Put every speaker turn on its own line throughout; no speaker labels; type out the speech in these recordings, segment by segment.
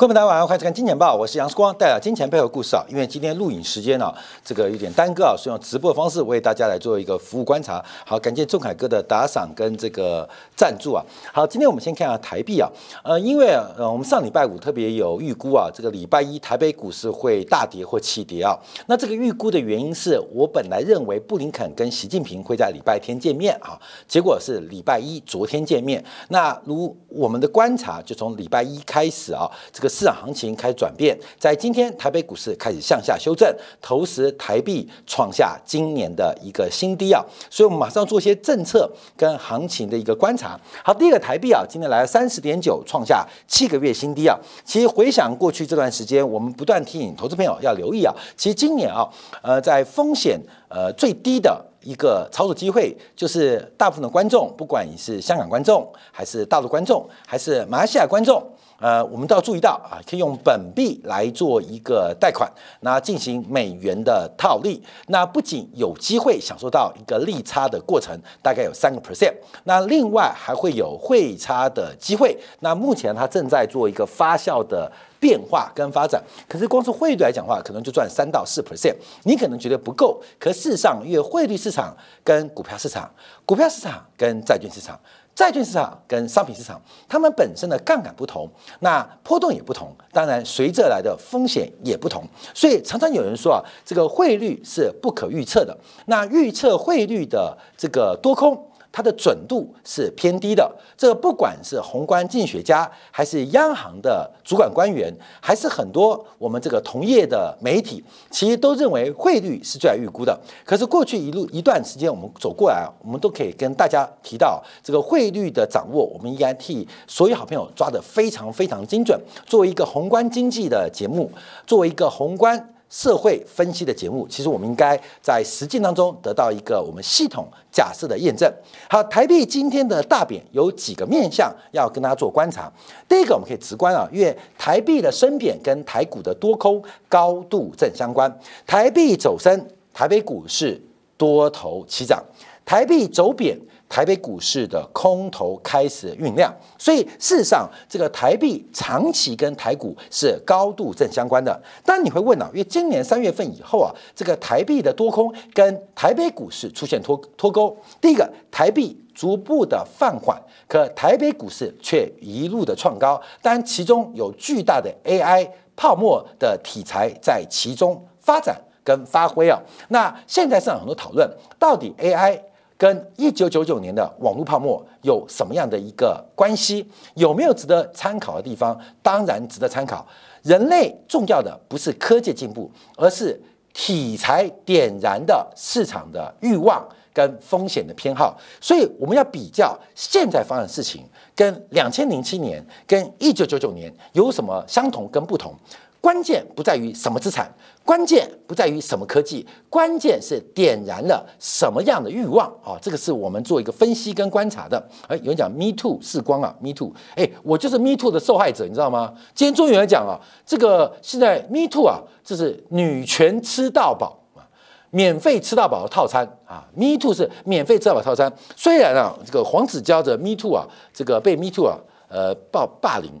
各位朋友大家晚上好，欢迎看《金钱报》，我是杨世光，带来金钱背后故事啊。因为今天录影时间啊，这个有点耽搁啊，所以用直播的方式为大家来做一个服务观察。好，感谢仲凯哥的打赏跟这个赞助啊。好，今天我们先看下台币啊，呃，因为呃我们上礼拜五特别有预估啊，这个礼拜一台北股市会大跌或弃跌啊。那这个预估的原因是我本来认为布林肯跟习近平会在礼拜天见面啊，结果是礼拜一昨天见面。那如我们的观察，就从礼拜一开始啊，这个市场行情开始转变，在今天台北股市开始向下修正，同时台币创下今年的一个新低啊，所以我们马上做一些政策跟行情的一个观察。好，第一个台币啊，今天来了三十点九，创下七个月新低啊。其实回想过去这段时间，我们不断提醒投资朋友要留意啊，其实今年啊，呃，在风险呃最低的。一个操作机会，就是大部分的观众，不管你是香港观众，还是大陆观众，还是马来西亚观众，呃，我们都要注意到啊，可以用本币来做一个贷款，那进行美元的套利，那不仅有机会享受到一个利差的过程，大概有三个 percent，那另外还会有汇差的机会，那目前它正在做一个发酵的。变化跟发展，可是光是汇率来讲的话，可能就赚三到四 percent，你可能觉得不够，可事实上，因为汇率市场跟股票市场、股票市场跟债券市场、债券市场跟商品市场，它们本身的杠杆不同，那波动也不同，当然随着来的风险也不同，所以常常有人说啊，这个汇率是不可预测的，那预测汇率的这个多空。它的准度是偏低的，这不管是宏观经济学家，还是央行的主管官员，还是很多我们这个同业的媒体，其实都认为汇率是最难预估的。可是过去一路一段时间我们走过来，我们都可以跟大家提到这个汇率的掌握，我们应该替所有好朋友抓得非常非常精准。作为一个宏观经济的节目，作为一个宏观。社会分析的节目，其实我们应该在实践当中得到一个我们系统假设的验证。好，台币今天的大贬有几个面向要跟大家做观察。第一个，我们可以直观啊，因为台币的升贬跟台股的多空高度正相关。台币走升，台北股市多头齐涨；台币走贬。台北股市的空头开始酝酿，所以事实上，这个台币长期跟台股是高度正相关的。但你会问啊，因为今年三月份以后啊，这个台币的多空跟台北股市出现脱脱钩。第一个，台币逐步的放缓，可台北股市却一路的创高。当然，其中有巨大的 AI 泡沫的题材在其中发展跟发挥啊。那现在市场很多讨论，到底 AI。跟一九九九年的网络泡沫有什么样的一个关系？有没有值得参考的地方？当然值得参考。人类重要的不是科技进步，而是题材点燃的市场的欲望跟风险的偏好。所以我们要比较现在发生的事情，跟两千零七年、跟一九九九年有什么相同跟不同。关键不在于什么资产，关键不在于什么科技，关键是点燃了什么样的欲望啊！这个是我们做一个分析跟观察的。哎，有人讲 Me Too 是光啊，Me Too，哎，我就是 Me Too 的受害者，你知道吗？今天终于来讲啊，这个现在 Me Too 啊，这是女权吃到饱啊，免费吃到饱的套餐啊，Me Too 是免费吃到饱套餐。虽然啊，这个黄子佼的 Me Too 啊，这个被 Me Too 啊，呃，暴霸凌。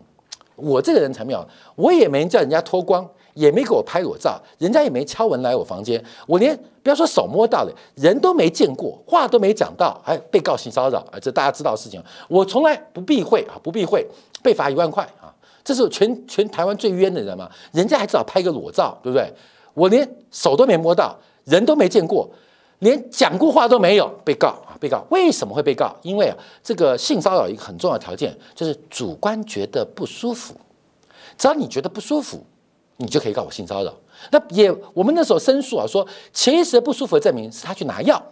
我这个人才没有，我也没叫人家脱光，也没给我拍裸照，人家也没敲门来我房间，我连不要说手摸到了，人都没见过，话都没讲到，还被告性骚扰啊！这大家知道的事情，我从来不避讳啊，不避讳，被罚一万块啊！这是全全台湾最冤的人嘛，人家还至少拍个裸照，对不对？我连手都没摸到，人都没见过。连讲过话都没有，被告，被告为什么会被告？因为啊，这个性骚扰一个很重要的条件就是主观觉得不舒服，只要你觉得不舒服，你就可以告我性骚扰。那也我们那时候申诉啊，说其实不舒服的证明是他去拿药，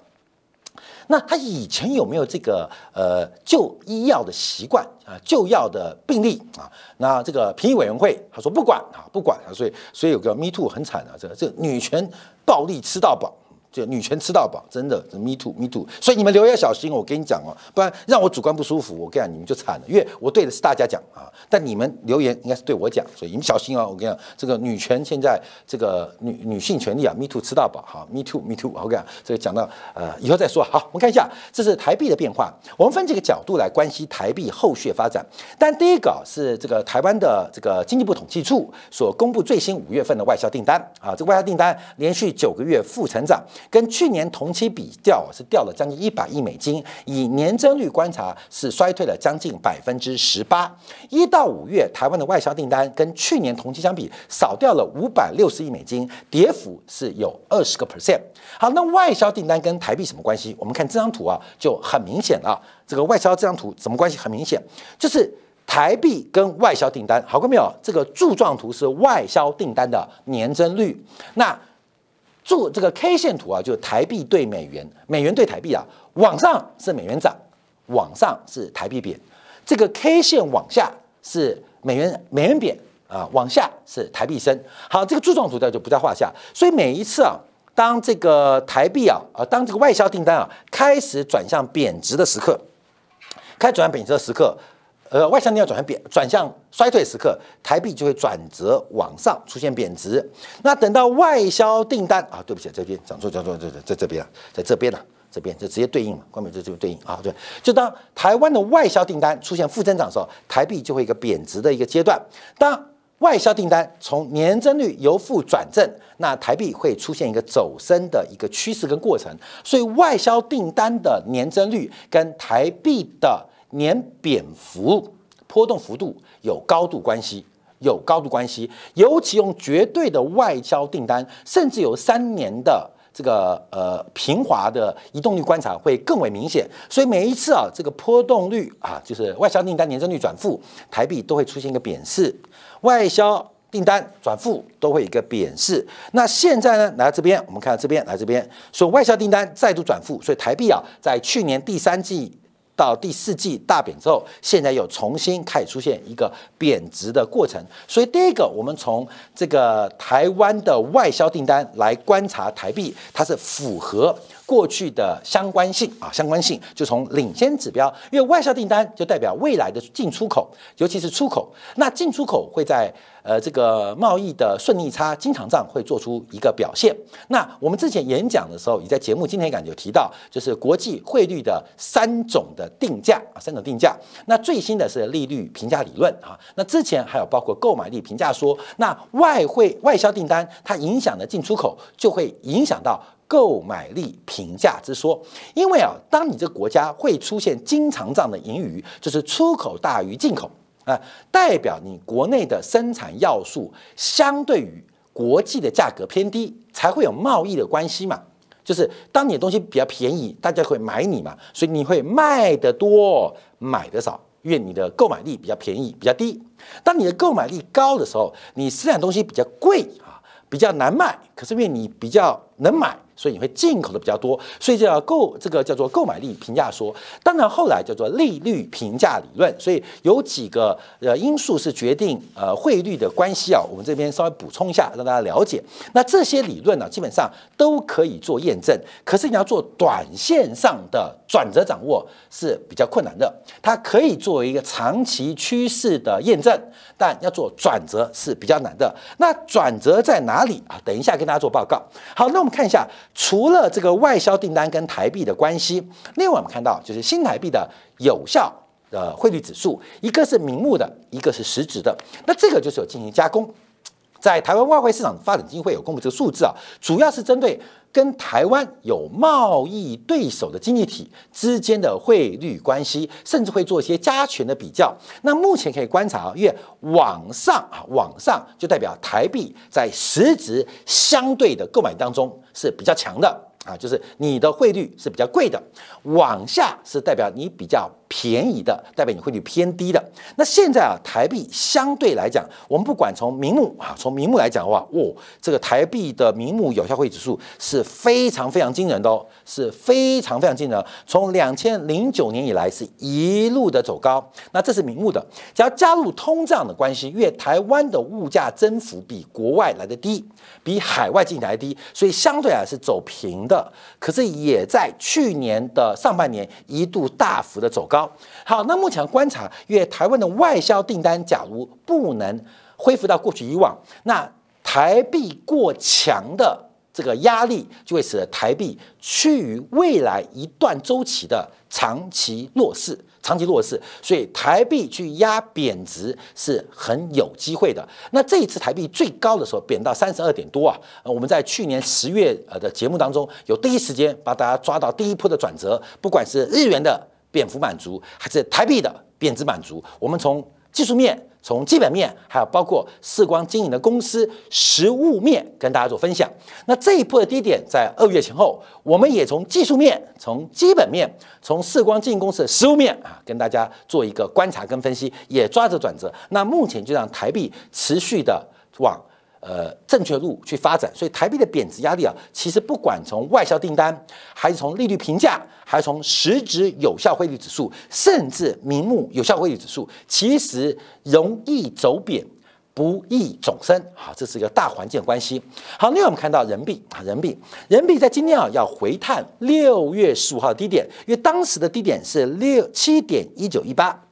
那他以前有没有这个呃就医药的习惯啊，就药的病例啊？那这个评议委员会他说不管啊，不管啊，所以所以有个 Me Too 很惨啊，这这女权暴力吃到饱。女权吃到饱，真的，me too，me too。所以你们留言要小心，我跟你讲哦，不然让我主观不舒服，我跟你讲，你们就惨了。因为我对的是大家讲啊，但你们留言应该是对我讲，所以你们小心哦。我跟你讲，这个女权现在这个女女性权利啊，me too 吃到饱，好，me too，me too。我跟你讲，这个讲到呃以后再说。好，我们看一下，这是台币的变化。我们分几个角度来关系台币后续发展。但第一个是这个台湾的这个经济部统计处所公布最新五月份的外销订单啊，这个外销订单连续九个月负成长，跟去年同期比较是掉了将近一百亿美金，以年增率观察是衰退了将近百分之十八。一到五月，台湾的外销订单跟去年同期相比少掉了五百六十亿美金，跌幅是有二十个 percent。好，那外销订单跟台币什么关系？我们看这张图啊，就很明显了。这个外销这张图什么关系？很明显，就是台币跟外销订单。好看没有？这个柱状图是外销订单的年增率。那柱这个 K 线图啊，就是台币对美元，美元对台币啊，往上是美元涨，往上是台币贬。这个 K 线往下是美元美元贬啊，往下是台币升。好，这个柱状图呢就不在话下。所以每一次啊。当这个台币啊，呃，当这个外销订单啊开始转向贬值的时刻，开转向贬值的时刻，呃，外销订单转向贬转向衰退时刻，台币就会转折往上出现贬值。那等到外销订单啊，对不起，这边讲错讲错，在在这边啊，在这边呢，这边就直接对应嘛，关门这这边对应啊，对，就当台湾的外销订单出现负增长的时候，台币就会一个贬值的一个阶段。当外销订单从年增率由负转正，那台币会出现一个走升的一个趋势跟过程，所以外销订单的年增率跟台币的年贬幅波动幅度有高度关系，有高度关系，尤其用绝对的外销订单，甚至有三年的。这个呃平滑的移动率观察会更为明显，所以每一次啊，这个波动率啊，就是外销订单年增率转负，台币都会出现一个贬势；外销订单转负都会一个贬势。那现在呢，来到这边，我们看到这边，来这边，说外销订单再度转负，所以台币啊，在去年第三季。到第四季大贬之后，现在又重新开始出现一个贬值的过程。所以第一个，我们从这个台湾的外销订单来观察台币，它是符合过去的相关性啊，相关性就从领先指标，因为外销订单就代表未来的进出口，尤其是出口，那进出口会在。呃，这个贸易的顺逆差经常账会做出一个表现。那我们之前演讲的时候，也在节目今天感有提到，就是国际汇率的三种的定价啊，三种定价。那最新的是利率评价理论啊。那之前还有包括购买力评价说，那外汇外销订单它影响的进出口，就会影响到购买力评价之说。因为啊，当你这个国家会出现经常账的盈余，就是出口大于进口。啊，代表你国内的生产要素相对于国际的价格偏低，才会有贸易的关系嘛。就是当你的东西比较便宜，大家会买你嘛，所以你会卖的多，买的少，因为你的购买力比较便宜，比较低。当你的购买力高的时候，你生产东西比较贵啊，比较难卖，可是因为你比较能买。所以你会进口的比较多，所以叫购这个叫做购买力评价说。当然后来叫做利率评价理论。所以有几个呃因素是决定呃汇率的关系啊。我们这边稍微补充一下，让大家了解。那这些理论呢，基本上都可以做验证。可是你要做短线上的转折掌握是比较困难的。它可以作为一个长期趋势的验证，但要做转折是比较难的。那转折在哪里啊？等一下跟大家做报告。好，那我们看一下。除了这个外销订单跟台币的关系，另外我们看到就是新台币的有效的汇率指数，一个是明目的，一个是实质的。那这个就是有进行加工，在台湾外汇市场发展基金会有公布这个数字啊，主要是针对跟台湾有贸易对手的经济体之间的汇率关系，甚至会做一些加权的比较。那目前可以观察啊，因为往上啊，往上就代表台币在实质相对的购买当中。是比较强的啊，就是你的汇率是比较贵的，往下是代表你比较便宜的，代表你汇率偏低的。那现在啊，台币相对来讲，我们不管从名目啊，从名目来讲的话，哦，这个台币的名目有效汇率指数是非常非常惊人的哦，是非常非常惊人。从两千零九年以来是一路的走高。那这是名目的，只要加入通胀的关系，因为台湾的物价增幅比国外来的低，比海外进来的低，所以相对啊是走平的。可是也在去年的上半年一度大幅的走高。好，那目前观察，因为台湾的外销订单假如不能恢复到过去以往，那台币过强的这个压力就会使得台币趋于未来一段周期的长期弱势。长期弱势，所以台币去压贬值是很有机会的。那这一次台币最高的时候贬到三十二点多啊，我们在去年十月呃的节目当中有第一时间把大家抓到第一波的转折，不管是日元的贬幅满足，还是台币的贬值满足，我们从技术面。从基本面，还有包括视光经营的公司实物面，跟大家做分享。那这一波的低点在二月前后，我们也从技术面、从基本面、从视光经营公司的实物面啊，跟大家做一个观察跟分析，也抓着转折。那目前就让台币持续的往。呃，正确路去发展，所以台币的贬值压力啊，其实不管从外销订单，还是从利率评价，还是从实质有效汇率指数，甚至名目有效汇率指数，其实容易走贬，不易走升。好，这是一个大环境关系。好，另外我们看到人民币啊，人民币，人民币在今天啊要回探六月十五号低点，因为当时的低点是六七点一九一八。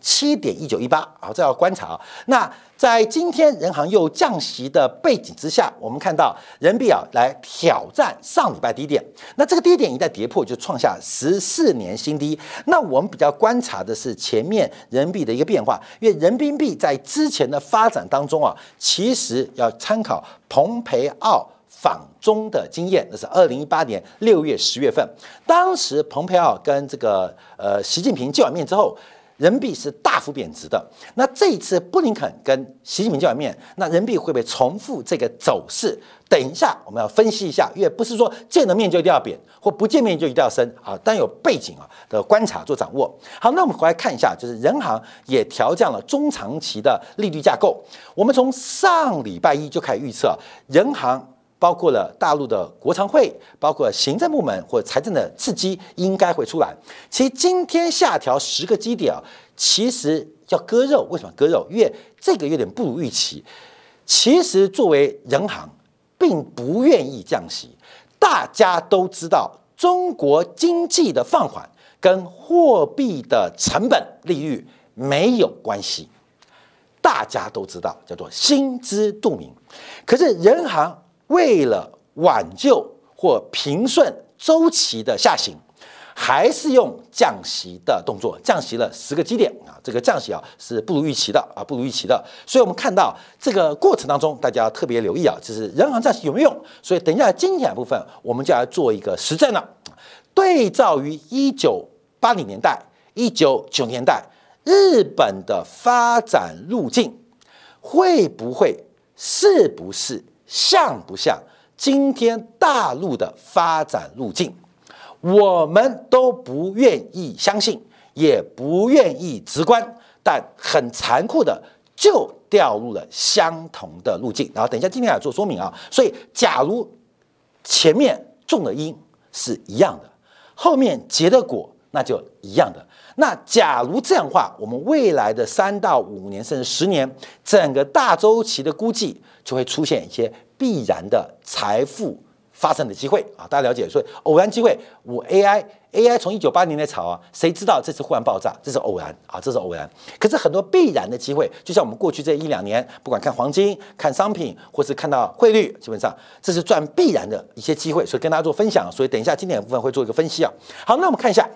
七点一九一八，好，这要观察啊。那在今天人行又降息的背景之下，我们看到人民币啊来挑战上礼拜低点。那这个低点一旦跌破，就创下十四年新低。那我们比较观察的是前面人民币的一个变化，因为人民币在之前的发展当中啊，其实要参考蓬佩奥访中的经验，那是二零一八年六月、十月份，当时蓬佩奥跟这个呃习近平见完面之后。人民币是大幅贬值的，那这一次布林肯跟习近平见完面，那人民币会不会重复这个走势？等一下我们要分析一下，因为不是说见了面就一定要贬，或不见面就一定要升啊，但有背景啊的观察做掌握。好，那我们回来看一下，就是人行也调降了中长期的利率架构。我们从上礼拜一就开始预测，人行。包括了大陆的国常会，包括行政部门或财政的刺激，应该会出来。其实今天下调十个基点啊，其实要割肉。为什么割肉？因为这个有点不如预期。其实作为人行，并不愿意降息。大家都知道，中国经济的放缓跟货币的成本利率没有关系。大家都知道，叫做心知肚明。可是人行。为了挽救或平顺周期的下行，还是用降息的动作，降息了十个基点啊！这个降息啊是不如预期的啊，不如预期的。所以我们看到这个过程当中，大家要特别留意啊，就是人行降息有没有用？所以等一下今天部分，我们就要做一个实证了。对照于一九八零年代、一九九年代日本的发展路径，会不会？是不是？像不像今天大陆的发展路径？我们都不愿意相信，也不愿意直观，但很残酷的就掉入了相同的路径。然后等一下今天要做说明啊，所以假如前面种的因是一样的，后面结的果那就一样的。那假如这样的话，我们未来的三到五年甚至十年，整个大周期的估计就会出现一些必然的财富发生的机会啊！大家了解，所以偶然机会，我 AI AI 从一九八零年炒啊，谁知道这次忽然爆炸，这是偶然啊，这是偶然。可是很多必然的机会，就像我们过去这一两年，不管看黄金、看商品，或是看到汇率，基本上这是赚必然的一些机会，所以跟大家做分享。所以等一下经典部分会做一个分析啊。好，那我们看一下。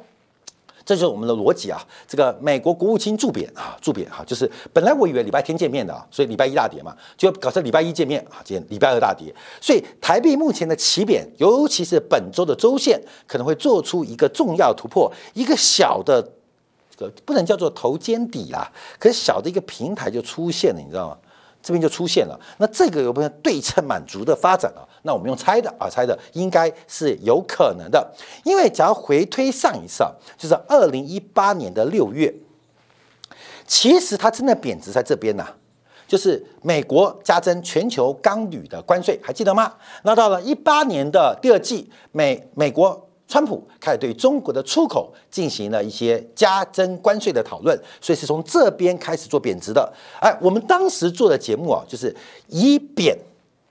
这就是我们的逻辑啊！这个美国国务卿驻贬啊，驻贬哈，就是本来我以为礼拜天见面的啊，所以礼拜一大跌嘛，就搞成礼拜一见面啊，今天礼拜二大跌，所以台币目前的起贬，尤其是本周的周线可能会做出一个重要突破，一个小的这个不能叫做头肩底啦，可是小的一个平台就出现了，你知道吗？这边就出现了。那这个有没有对称满足的发展啊？那我们用猜的啊，猜的应该是有可能的。因为只要回推上一次啊，就是二零一八年的六月，其实它真的贬值在这边呢。就是美国加征全球钢铝的关税，还记得吗？那到了一八年的第二季，美美国川普开始对中国的出口进行了一些加征关税的讨论，所以是从这边开始做贬值的。哎，我们当时做的节目啊，就是以贬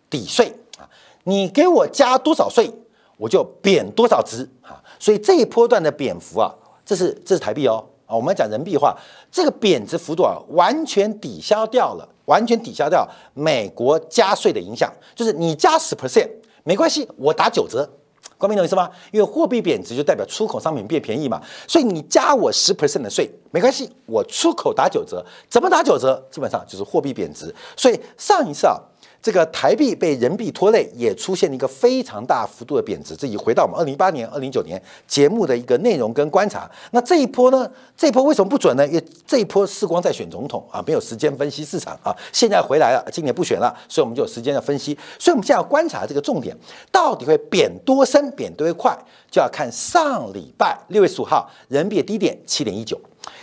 抵税啊，你给我加多少税，我就贬多少值啊。所以这一波段的贬幅啊，这是这是台币哦啊，我们讲人民币话，这个贬值幅度啊，完全抵消掉了。完全抵消掉美国加税的影响，就是你加十 percent 没关系，我打九折，光明懂意思吗？因为货币贬值就代表出口商品变便宜嘛，所以你加我十 percent 的税没关系，我出口打九折，怎么打九折？基本上就是货币贬值。所以上一次啊。这个台币被人民币拖累，也出现了一个非常大幅度的贬值。这已回到我们二零一八年、二零一九年节目的一个内容跟观察。那这一波呢？这一波为什么不准呢？因为这一波世光在选总统啊，没有时间分析市场啊。现在回来了，今年不选了，所以我们就有时间要分析。所以我们现在要观察这个重点，到底会贬多深、贬多快，就要看上礼拜六月十五号人民币低点七点一九、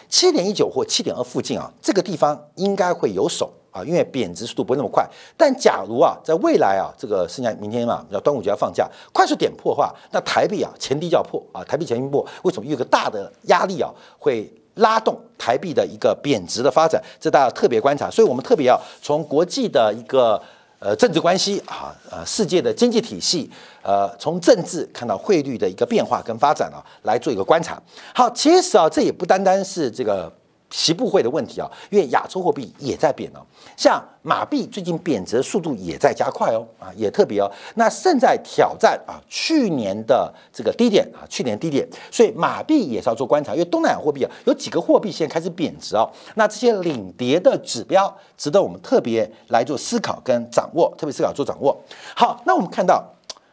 七点一九或七点二附近啊，这个地方应该会有手。啊，因为贬值速度不会那么快，但假如啊，在未来啊，这个剩下明天嘛，要端午节要放假，快速点破的话，那台币啊前低就要破啊，台币前低破，为什么有个大的压力啊，会拉动台币的一个贬值的发展？这大家特别观察，所以我们特别要从国际的一个呃政治关系啊，呃世界的经济体系，呃从政治看到汇率的一个变化跟发展啊，来做一个观察。好，其实啊，这也不单单是这个。习不会的问题啊，因为亚洲货币也在贬哦，像马币最近贬值速度也在加快哦，啊，也特别哦。那正在挑战啊去年的这个低点啊，去年低点，所以马币也是要做观察，因为东南亚货币啊有几个货币现在开始贬值哦，那这些领跌的指标值得我们特别来做思考跟掌握，特别思考做掌握。好，那我们看到，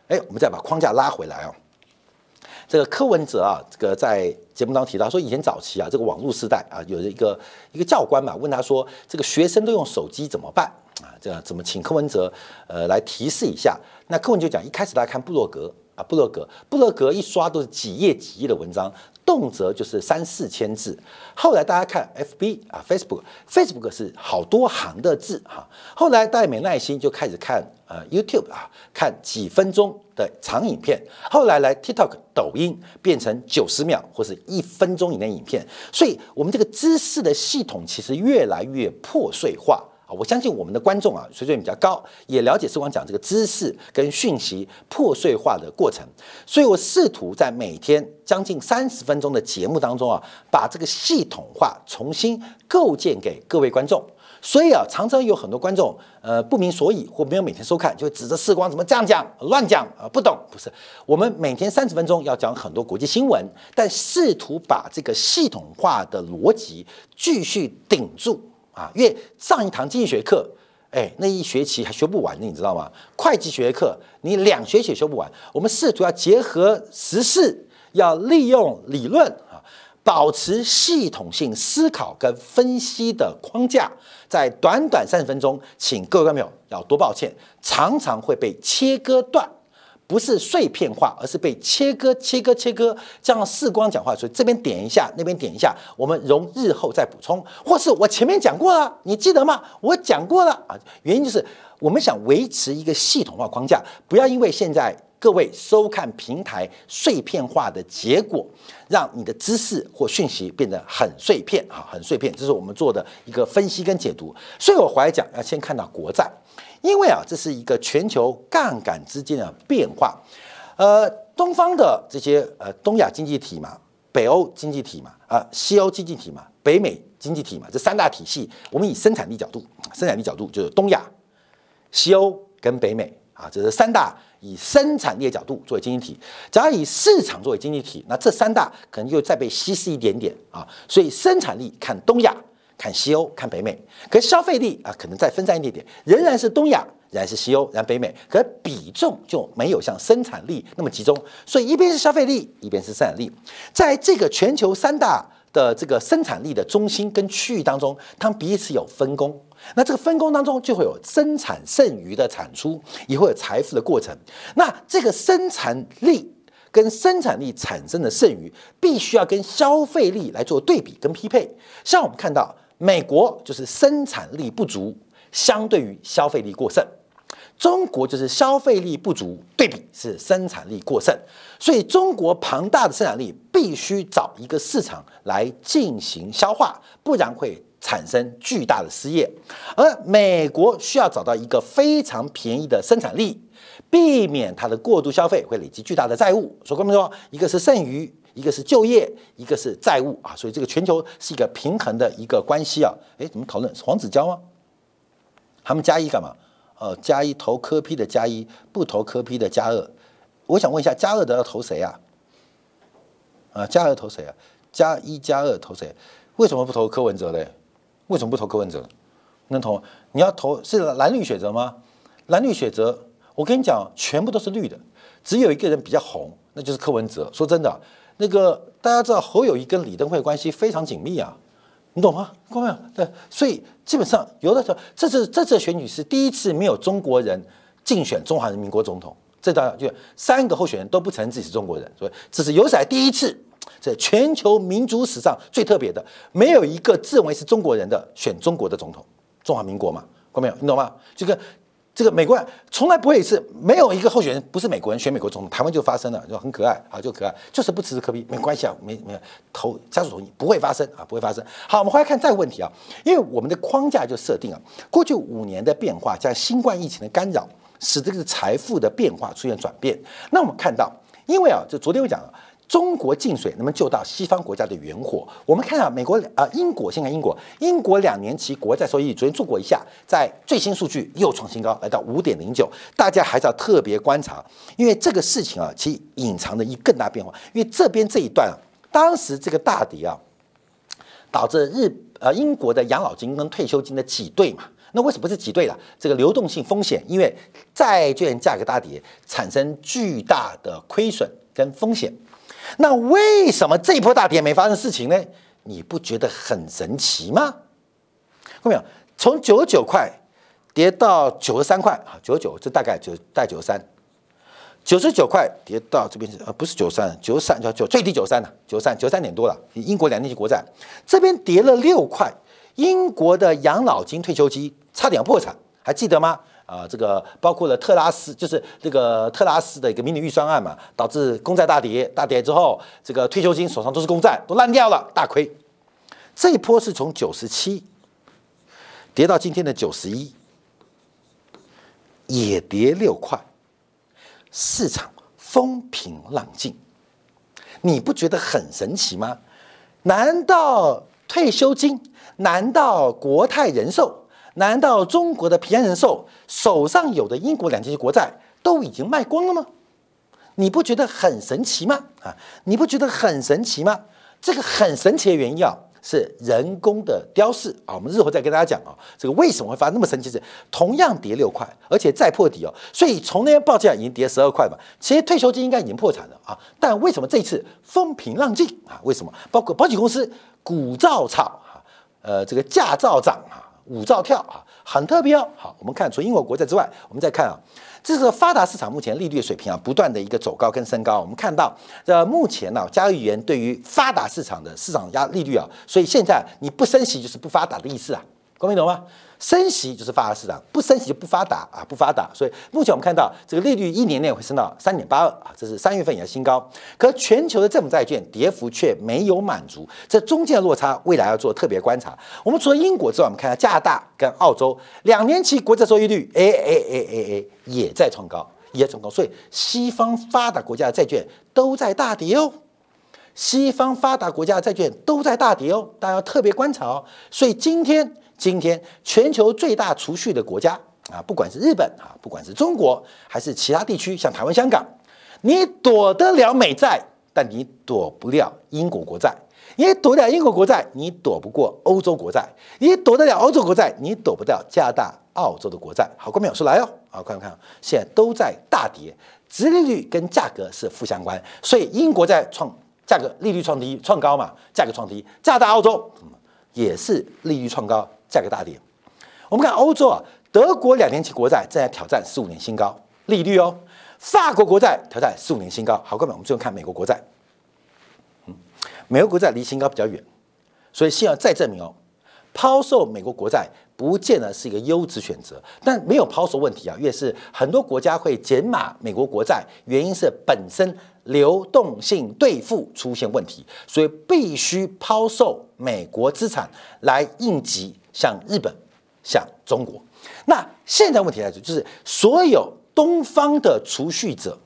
哎，我们再把框架拉回来哦。这个柯文哲啊，这个在节目当中提到说，以前早期啊，这个网络时代啊，有一个一个教官嘛，问他说，这个学生都用手机怎么办啊？这样怎么请柯文哲呃来提示一下？那柯文就讲，一开始大家看布洛格啊，布洛格，布洛格一刷都是几页几页的文章。动辄就是三四千字，后来大家看 F B 啊，Facebook，Facebook 是好多行的字哈。后来大家没耐心，就开始看呃 YouTube 啊，看几分钟的长影片。后来来 TikTok、抖音变成九十秒或是一分钟以内影片。所以，我们这个知识的系统其实越来越破碎化。啊，我相信我们的观众啊，水准比较高，也了解时光讲这个知识跟讯息破碎化的过程，所以我试图在每天将近三十分钟的节目当中啊，把这个系统化重新构建给各位观众。所以啊，常常有很多观众呃不明所以或没有每天收看，就指着时光怎么这样讲乱讲啊，不懂不是？我们每天三十分钟要讲很多国际新闻，但试图把这个系统化的逻辑继续顶住。啊，因为上一堂经济学课，哎，那一学期还学不完呢，你知道吗？会计学课你两学期修不完。我们试图要结合时事，要利用理论啊，保持系统性思考跟分析的框架，在短短三十分钟，请各位观众要多抱歉，常常会被切割断。不是碎片化，而是被切割、切割、切割，这样视光讲话，所以这边点一下，那边点一下，我们容日后再补充，或是我前面讲过了，你记得吗？我讲过了啊，原因就是我们想维持一个系统化框架，不要因为现在各位收看平台碎片化的结果，让你的知识或讯息变得很碎片啊，很碎片，这是我们做的一个分析跟解读。所以我回来讲，要先看到国债。因为啊，这是一个全球杠杆之间的变化，呃，东方的这些呃东亚经济体嘛，北欧经济体嘛，啊，西欧经济体嘛，北美经济体嘛，这三大体系，我们以生产力角度，生产力角度就是东亚、西欧跟北美啊，这是三大以生产力的角度作为经济体。假如以市场作为经济体，那这三大可能就再被稀释一点点啊，所以生产力看东亚。看西欧，看北美，可消费力啊，可能再分散一点点，仍然是东亚，仍然是西欧，然北美，可比重就没有像生产力那么集中，所以一边是消费力，一边是生产力，在这个全球三大的这个生产力的中心跟区域当中，他们彼此有分工，那这个分工当中就会有生产剩余的产出，也会有财富的过程。那这个生产力跟生产力产生的剩余，必须要跟消费力来做对比跟匹配。像我们看到，美国就是生产力不足，相对于消费力过剩；中国就是消费力不足，对比是生产力过剩。所以，中国庞大的生产力必须找一个市场来进行消化，不然会。产生巨大的失业，而美国需要找到一个非常便宜的生产力，避免它的过度消费会累积巨大的债务。所以，我们说？一个是剩余，一个是就业，一个是债务啊。所以这个全球是一个平衡的一个关系啊。诶，怎么讨论黄子佼吗？他们加一干嘛？呃，加一投科批的加一，不投科批的加二。我想问一下，加二的要投谁啊？啊，加二投谁啊？加一加二投谁？为什么不投柯文哲嘞？为什么不投柯文哲？能投？你要投是蓝绿选择吗？蓝绿选择，我跟你讲，全部都是绿的，只有一个人比较红，那就是柯文哲。说真的，那个大家知道侯友谊跟李登辉关系非常紧密啊，你懂吗？看没有？对，所以基本上有的时候，这次这次选举是第一次没有中国人竞选中华人民国总统，这当然就三个候选人都不承认自己是中国人，所以这是有史来第一次。在全球民主史上最特别的，没有一个自认为是中国人的选中国的总统，中华民国嘛，看没有？你懂吗？这个这个美国人从来不会是没有一个候选人不是美国人选美国总统，台湾就发生了，就很可爱啊，就可爱，就是不支持科比，没关系啊，没没有投家属同意不会发生啊，不会发生。好，我们回来看这个问题啊，因为我们的框架就设定了过去五年的变化加新冠疫情的干扰，使这个财富的变化出现转变。那我们看到，因为啊，就昨天我讲了。中国进水能不能救到西方国家的远火？我们看到，美国啊，英国先看英国，英国两年期国债收益率昨天做过一下，在最新数据又创新高，来到五点零九。大家还是要特别观察，因为这个事情啊，其隐藏的一更大变化。因为这边这一段啊，当时这个大跌啊，导致日呃英国的养老金跟退休金的挤兑嘛。那为什么是挤兑了？这个流动性风险，因为债券价格大跌，产生巨大的亏损跟风险。那为什么这一波大跌没发生事情呢？你不觉得很神奇吗？看到没有？从九十九块跌到九十三块啊，九十九这大概就带九十三，九十九块跌到这边是呃不是九三九三叫九最低九三了，九三九三点多了。英国两年期国债这边跌了六块，英国的养老金退休金差点破产，还记得吗？啊，这个包括了特拉斯，就是这个特拉斯的一个迷你预算案嘛，导致公债大跌，大跌之后，这个退休金手上都是公债，都烂掉了，大亏。这一波是从九十七跌到今天的九十一，也跌六块，市场风平浪静，你不觉得很神奇吗？难道退休金？难道国泰人寿？难道中国的平安人寿手上有的英国两千亿国债都已经卖光了吗？你不觉得很神奇吗？啊，你不觉得很神奇吗？这个很神奇的原因啊，是人工的雕饰啊。我们日后再跟大家讲啊，这个为什么会发那么神奇？是同样跌六块，而且再破底哦。所以从那天报价已经跌十二块嘛。其实退休金应该已经破产了啊，但为什么这次风平浪静啊？为什么？包括保险公司股照炒啊，呃，这个价照涨啊。五兆跳啊，很特别哦。好，我们看除英国国债之外，我们再看啊，这是发达市场目前利率水平啊，不断的一个走高跟升高。我们看到，这目前呢，加预言对于发达市场的市场压利率啊，所以现在你不升息就是不发达的意思啊，各位懂吗？升息就是发达市场，不升息就不发达啊，不发达。所以目前我们看到这个利率一年内会升到三点八二啊，这是三月份以来新高。可全球的政府债券跌幅却没有满足，这中间的落差未来要做特别观察。我们除了英国之外，我们看下加拿大跟澳洲两年期国债收益率，哎哎哎哎哎，也在创高，也在创高。所以西方发达国家的债券都在大跌哦，西方发达国家的债券都在大跌哦，大家要特别观察哦。所以今天。今天全球最大储蓄的国家啊，不管是日本啊，不管是中国，还是其他地区，像台湾、香港，你躲得了美债，但你躲不了英国国债；你躲得了英国国债，你躲不过欧洲国债；你躲得了欧洲国债，你躲不掉加拿大、澳洲的国债。好，关淼说来哦，好，看看，现在都在大跌，殖利率跟价格是负相关，所以英国在创价格利率创低创高嘛，价格创低，加拿大、澳洲也是利率创高。价格大跌，我们看欧洲啊，德国两年期国债正在挑战十五年新高利率哦，法国国债挑战十五年新高。好，各位，我们最后看美国国债。嗯，美国国债离新高比较远，所以希望再证明哦，抛售美国国债。不见得是一个优质选择，但没有抛售问题啊。越是很多国家会减码美国国债，原因是本身流动性兑付出现问题，所以必须抛售美国资产来应急，像日本、像中国。那现在问题来说，就是所有东方的储蓄者，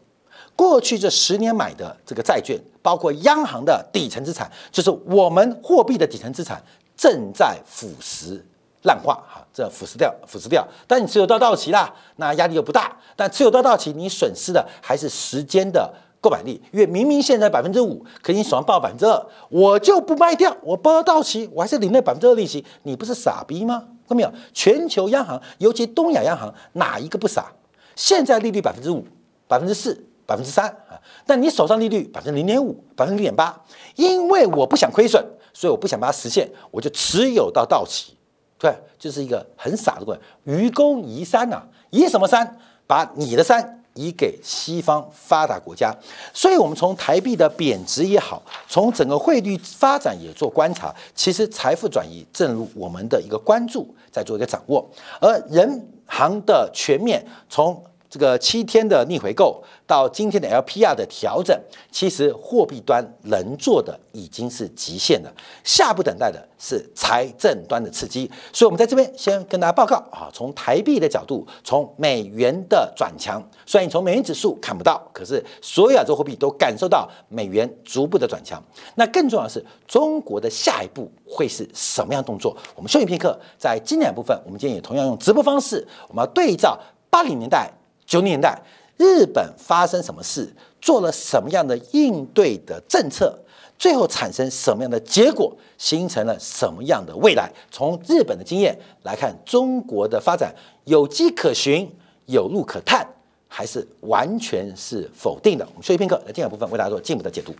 过去这十年买的这个债券，包括央行的底层资产，就是我们货币的底层资产，正在腐蚀。烂化哈，这腐蚀掉，腐蚀掉。但你持有到到期啦，那压力又不大。但持有到到期，你损失的还是时间的购买力，因为明明现在百分之五，可你手上报百分之二，我就不卖掉，我报到到期，我还是领那百分之二利息。你不是傻逼吗？看到没有？全球央行，尤其东亚央行，哪一个不傻？现在利率百分之五、百分之四、百分之三啊，但你手上利率百分之零点五、百分之零点八，因为我不想亏损，所以我不想把它实现，我就持有到到期。对，就是一个很傻的问愚公移山呐，移什么山？把你的山移给西方发达国家。所以，我们从台币的贬值也好，从整个汇率发展也做观察。其实，财富转移正如我们的一个关注，在做一个掌握。而人行的全面从。这个七天的逆回购到今天的 LPR 的调整，其实货币端能做的已经是极限了，下步等待的是财政端的刺激。所以，我们在这边先跟大家报告啊，从台币的角度，从美元的转强，虽然你从美元指数看不到，可是所有亚洲货币都感受到美元逐步的转强。那更重要的是，中国的下一步会是什么样动作？我们休息片刻，在经典部分，我们今天也同样用直播方式，我们要对照八零年代。九零年代，日本发生什么事，做了什么样的应对的政策，最后产生什么样的结果，形成了什么样的未来？从日本的经验来看，中国的发展有迹可循，有路可探，还是完全是否定的？我们休息片刻，来第二部分为大家做进一步的解读。